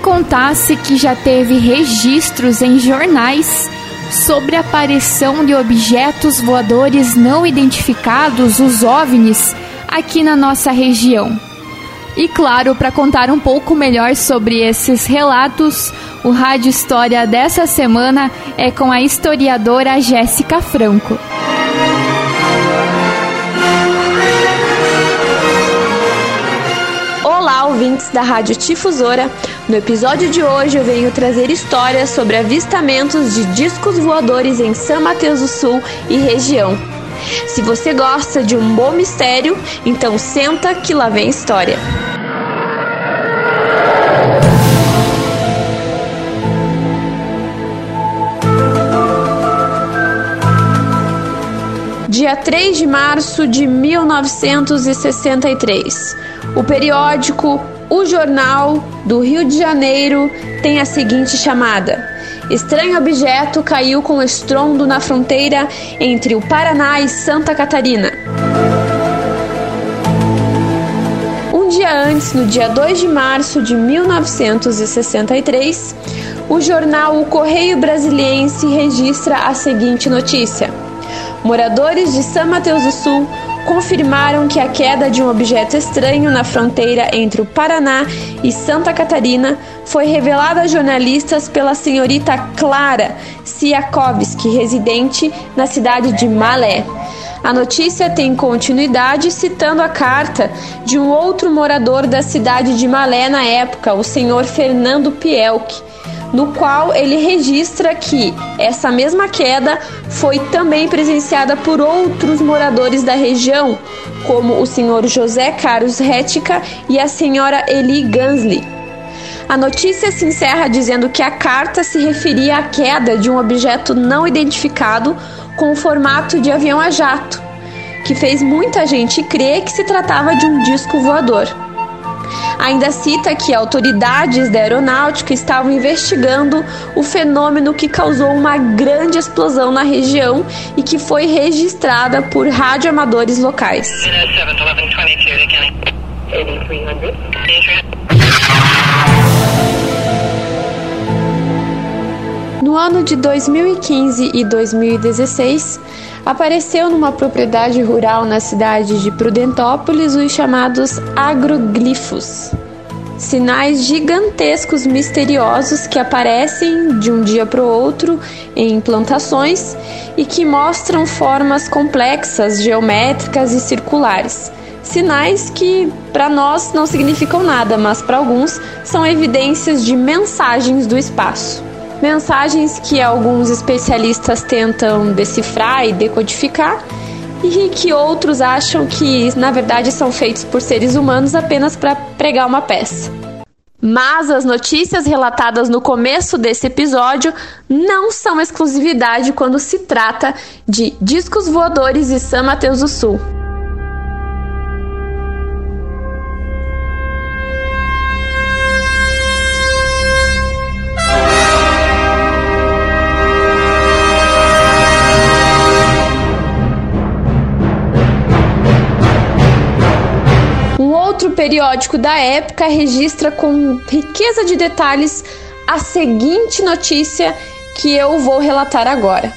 contasse que já teve registros em jornais sobre a aparição de objetos voadores não identificados, os OVNIs, aqui na nossa região? E claro, para contar um pouco melhor sobre esses relatos, o Rádio História dessa semana é com a historiadora Jéssica Franco. Olá, ouvintes da Rádio Difusora. No episódio de hoje eu venho trazer histórias sobre avistamentos de discos voadores em São Mateus do Sul e região. Se você gosta de um bom mistério, então senta que lá vem história. Dia 3 de março de 1963. O periódico O Jornal do Rio de Janeiro tem a seguinte chamada: Estranho objeto caiu com estrondo na fronteira entre o Paraná e Santa Catarina. Um dia antes, no dia 2 de março de 1963, o jornal O Correio Brasiliense registra a seguinte notícia: Moradores de São Mateus do Sul confirmaram que a queda de um objeto estranho na fronteira entre o Paraná e Santa Catarina foi revelada a jornalistas pela senhorita Clara Siakovski, residente na cidade de Malé. A notícia tem continuidade citando a carta de um outro morador da cidade de Malé na época, o senhor Fernando Pielk, no qual ele registra que essa mesma queda foi também presenciada por outros moradores da região, como o senhor José Carlos Rética e a senhora Eli Gansley. A notícia se encerra dizendo que a carta se referia à queda de um objeto não identificado com o formato de avião a jato, que fez muita gente crer que se tratava de um disco voador. Ainda cita que autoridades da aeronáutica estavam investigando o fenômeno que causou uma grande explosão na região e que foi registrada por radioamadores locais. No ano de 2015 e 2016, apareceu numa propriedade rural na cidade de Prudentópolis os chamados agroglifos. Sinais gigantescos misteriosos que aparecem de um dia para o outro em plantações e que mostram formas complexas, geométricas e circulares. Sinais que para nós não significam nada, mas para alguns são evidências de mensagens do espaço mensagens que alguns especialistas tentam decifrar e decodificar e que outros acham que na verdade são feitos por seres humanos apenas para pregar uma peça. Mas as notícias relatadas no começo desse episódio não são exclusividade quando se trata de discos voadores e São Mateus do Sul. Outro periódico da época registra com riqueza de detalhes a seguinte notícia que eu vou relatar agora.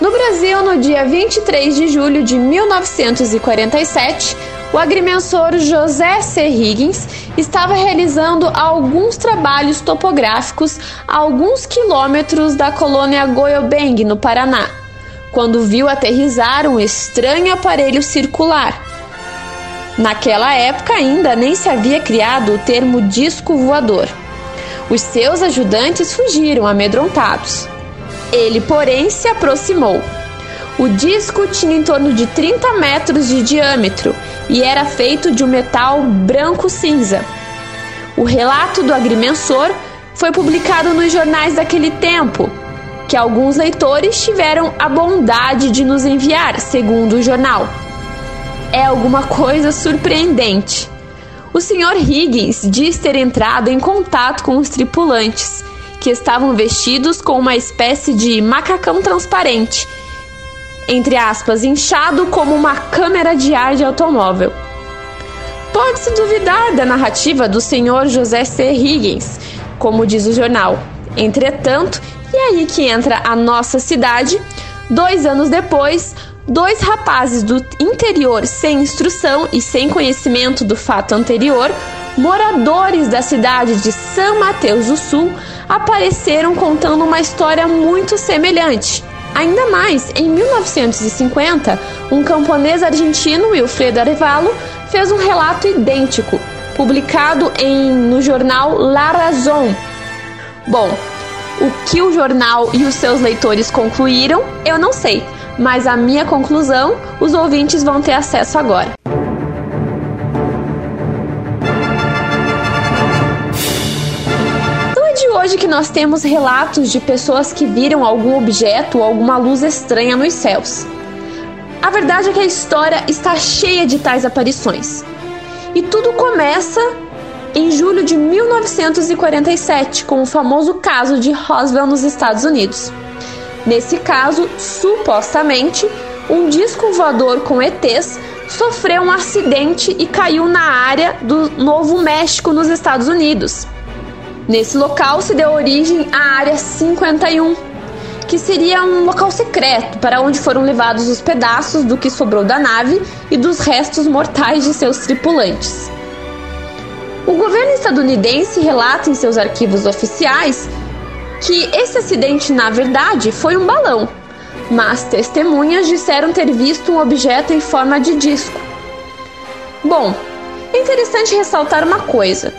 No Brasil, no dia 23 de julho de 1947, o agrimensor José C. Higgins estava realizando alguns trabalhos topográficos a alguns quilômetros da colônia Goiobeng, no Paraná, quando viu aterrizar um estranho aparelho circular Naquela época ainda nem se havia criado o termo disco voador. Os seus ajudantes fugiram amedrontados. Ele, porém, se aproximou. O disco tinha em torno de 30 metros de diâmetro e era feito de um metal branco-cinza. O relato do agrimensor foi publicado nos jornais daquele tempo, que alguns leitores tiveram a bondade de nos enviar, segundo o jornal. É alguma coisa surpreendente. O Sr. Higgins diz ter entrado em contato com os tripulantes, que estavam vestidos com uma espécie de macacão transparente, entre aspas, inchado como uma câmera de ar de automóvel. Pode-se duvidar da narrativa do Sr. José C. Higgins, como diz o jornal. Entretanto, e aí que entra a nossa cidade. Dois anos depois, dois rapazes do interior sem instrução e sem conhecimento do fato anterior, moradores da cidade de São Mateus do Sul, apareceram contando uma história muito semelhante. Ainda mais, em 1950, um camponês argentino, Wilfredo Arevalo, fez um relato idêntico, publicado em, no jornal La Razón. Bom, o que o jornal e os seus leitores concluíram, eu não sei, mas a minha conclusão os ouvintes vão ter acesso agora. É de hoje que nós temos relatos de pessoas que viram algum objeto ou alguma luz estranha nos céus. A verdade é que a história está cheia de tais aparições. E tudo começa em julho de 1947, com o famoso caso de Roswell nos Estados Unidos. Nesse caso, supostamente, um disco voador com ETs sofreu um acidente e caiu na área do Novo México, nos Estados Unidos. Nesse local se deu origem à Área 51, que seria um local secreto para onde foram levados os pedaços do que sobrou da nave e dos restos mortais de seus tripulantes. O governo estadunidense relata em seus arquivos oficiais que esse acidente, na verdade, foi um balão, mas testemunhas disseram ter visto um objeto em forma de disco. Bom, é interessante ressaltar uma coisa.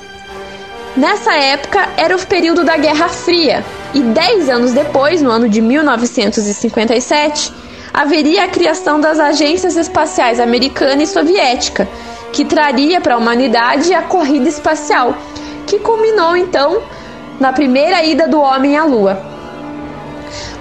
Nessa época era o período da Guerra Fria, e dez anos depois, no ano de 1957, haveria a criação das agências espaciais americana e soviética, que traria para a humanidade a corrida espacial, que culminou então na primeira ida do homem à Lua.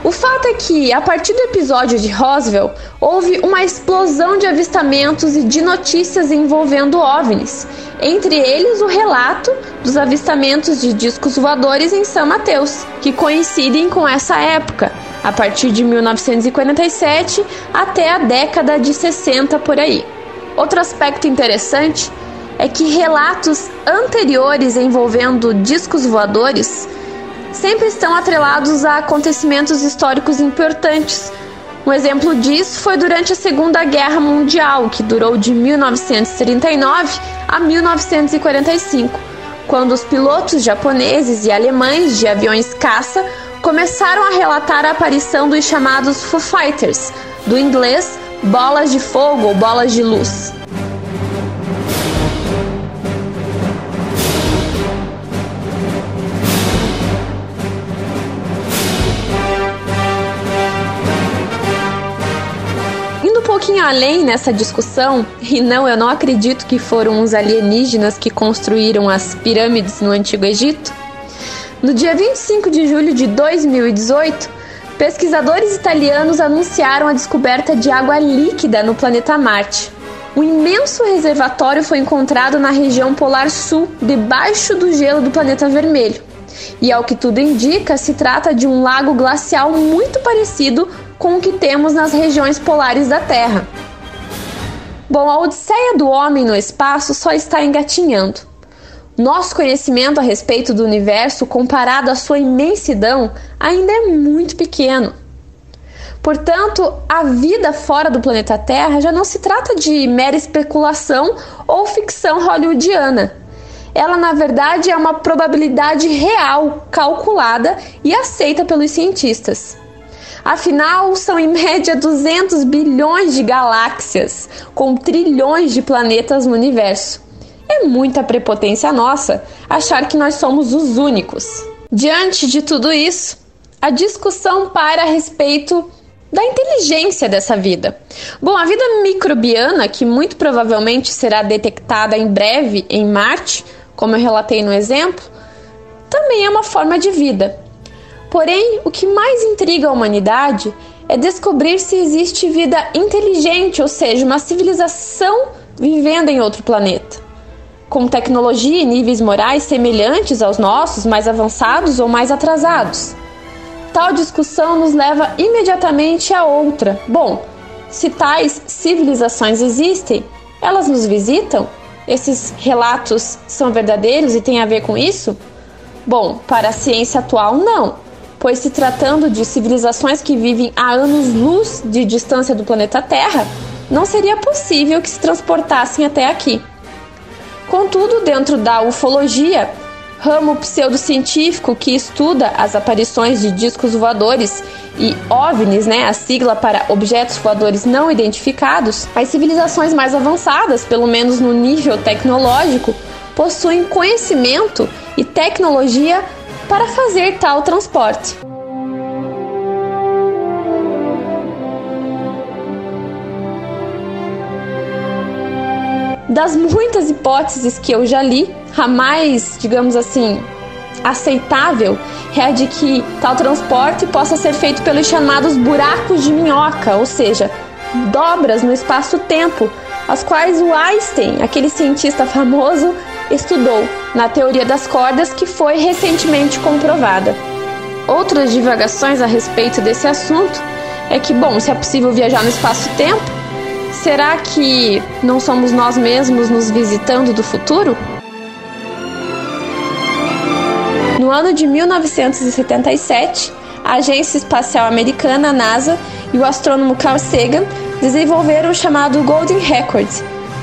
O fato é que, a partir do episódio de Roswell, houve uma explosão de avistamentos e de notícias envolvendo OVNIs, entre eles o relato dos avistamentos de discos voadores em São Mateus, que coincidem com essa época, a partir de 1947 até a década de 60 por aí. Outro aspecto interessante é que relatos anteriores envolvendo discos voadores sempre estão atrelados a acontecimentos históricos importantes. Um exemplo disso foi durante a Segunda Guerra Mundial, que durou de 1939 a 1945, quando os pilotos japoneses e alemães de aviões caça começaram a relatar a aparição dos chamados Foo Fighters, do inglês bolas de fogo ou bolas de luz. Pouquinho além nessa discussão, e não, eu não acredito que foram os alienígenas que construíram as pirâmides no Antigo Egito. No dia 25 de julho de 2018, Pesquisadores italianos anunciaram a descoberta de água líquida no planeta Marte. Um imenso reservatório foi encontrado na região polar sul, debaixo do gelo do planeta vermelho. E ao que tudo indica, se trata de um lago glacial muito parecido com o que temos nas regiões polares da Terra. Bom, a odisseia do homem no espaço só está engatinhando. Nosso conhecimento a respeito do universo, comparado à sua imensidão, ainda é muito pequeno. Portanto, a vida fora do planeta Terra já não se trata de mera especulação ou ficção hollywoodiana. Ela, na verdade, é uma probabilidade real, calculada e aceita pelos cientistas. Afinal, são em média 200 bilhões de galáxias, com trilhões de planetas no universo. É muita prepotência nossa achar que nós somos os únicos. Diante de tudo isso, a discussão para a respeito da inteligência dessa vida. Bom, a vida microbiana, que muito provavelmente será detectada em breve em Marte, como eu relatei no exemplo, também é uma forma de vida. Porém, o que mais intriga a humanidade é descobrir se existe vida inteligente, ou seja, uma civilização vivendo em outro planeta. Com tecnologia e níveis morais semelhantes aos nossos, mais avançados ou mais atrasados. Tal discussão nos leva imediatamente a outra. Bom, se tais civilizações existem, elas nos visitam? Esses relatos são verdadeiros e têm a ver com isso? Bom, para a ciência atual, não, pois se tratando de civilizações que vivem a anos-luz de distância do planeta Terra, não seria possível que se transportassem até aqui. Contudo, dentro da ufologia, ramo pseudocientífico que estuda as aparições de discos voadores e OVNIs, né, a sigla para objetos voadores não identificados, as civilizações mais avançadas, pelo menos no nível tecnológico, possuem conhecimento e tecnologia para fazer tal transporte. Das muitas hipóteses que eu já li, a mais, digamos assim, aceitável é a de que tal transporte possa ser feito pelos chamados buracos de minhoca, ou seja, dobras no espaço-tempo, as quais o Einstein, aquele cientista famoso, estudou na teoria das cordas que foi recentemente comprovada. Outras divagações a respeito desse assunto é que, bom, se é possível viajar no espaço-tempo, Será que não somos nós mesmos nos visitando do futuro? No ano de 1977, a Agência Espacial Americana, NASA, e o astrônomo Carl Sagan desenvolveram o chamado Golden Record,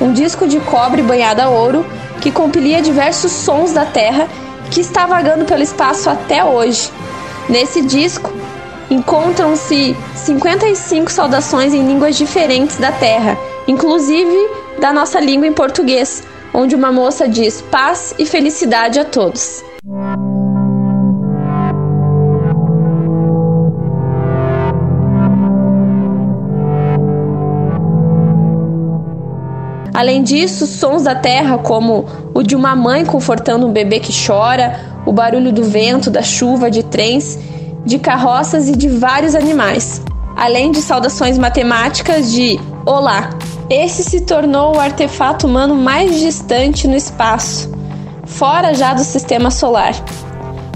um disco de cobre banhado a ouro que compilia diversos sons da Terra que está vagando pelo espaço até hoje. Nesse disco, encontram-se 55 saudações em línguas diferentes da Terra, inclusive da nossa língua em português, onde uma moça diz paz e felicidade a todos. Além disso, sons da terra, como o de uma mãe confortando um bebê que chora, o barulho do vento, da chuva, de trens, de carroças e de vários animais, além de saudações matemáticas de Olá. Esse se tornou o artefato humano mais distante no espaço, fora já do sistema solar.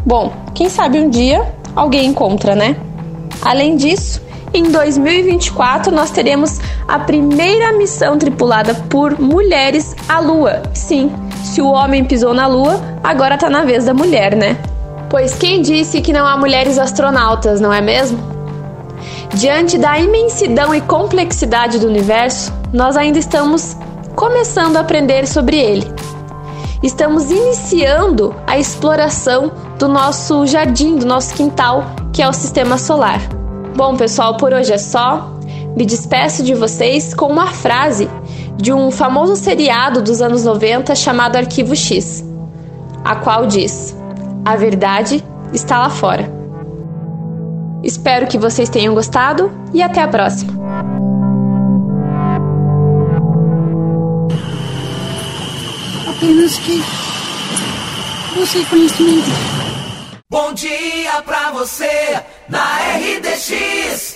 Bom, quem sabe um dia alguém encontra, né? Além disso, em 2024 nós teremos a primeira missão tripulada por mulheres à Lua. Sim, se o homem pisou na Lua, agora tá na vez da mulher, né? Pois quem disse que não há mulheres astronautas, não é mesmo? Diante da imensidão e complexidade do universo, nós ainda estamos começando a aprender sobre ele. Estamos iniciando a exploração do nosso jardim, do nosso quintal, que é o sistema solar. Bom, pessoal, por hoje é só. Me despeço de vocês com uma frase de um famoso seriado dos anos 90 chamado Arquivo X, a qual diz: a verdade está lá fora. Espero que vocês tenham gostado e até a próxima. Apenas que você conhecimento. Bom dia pra você na RDX.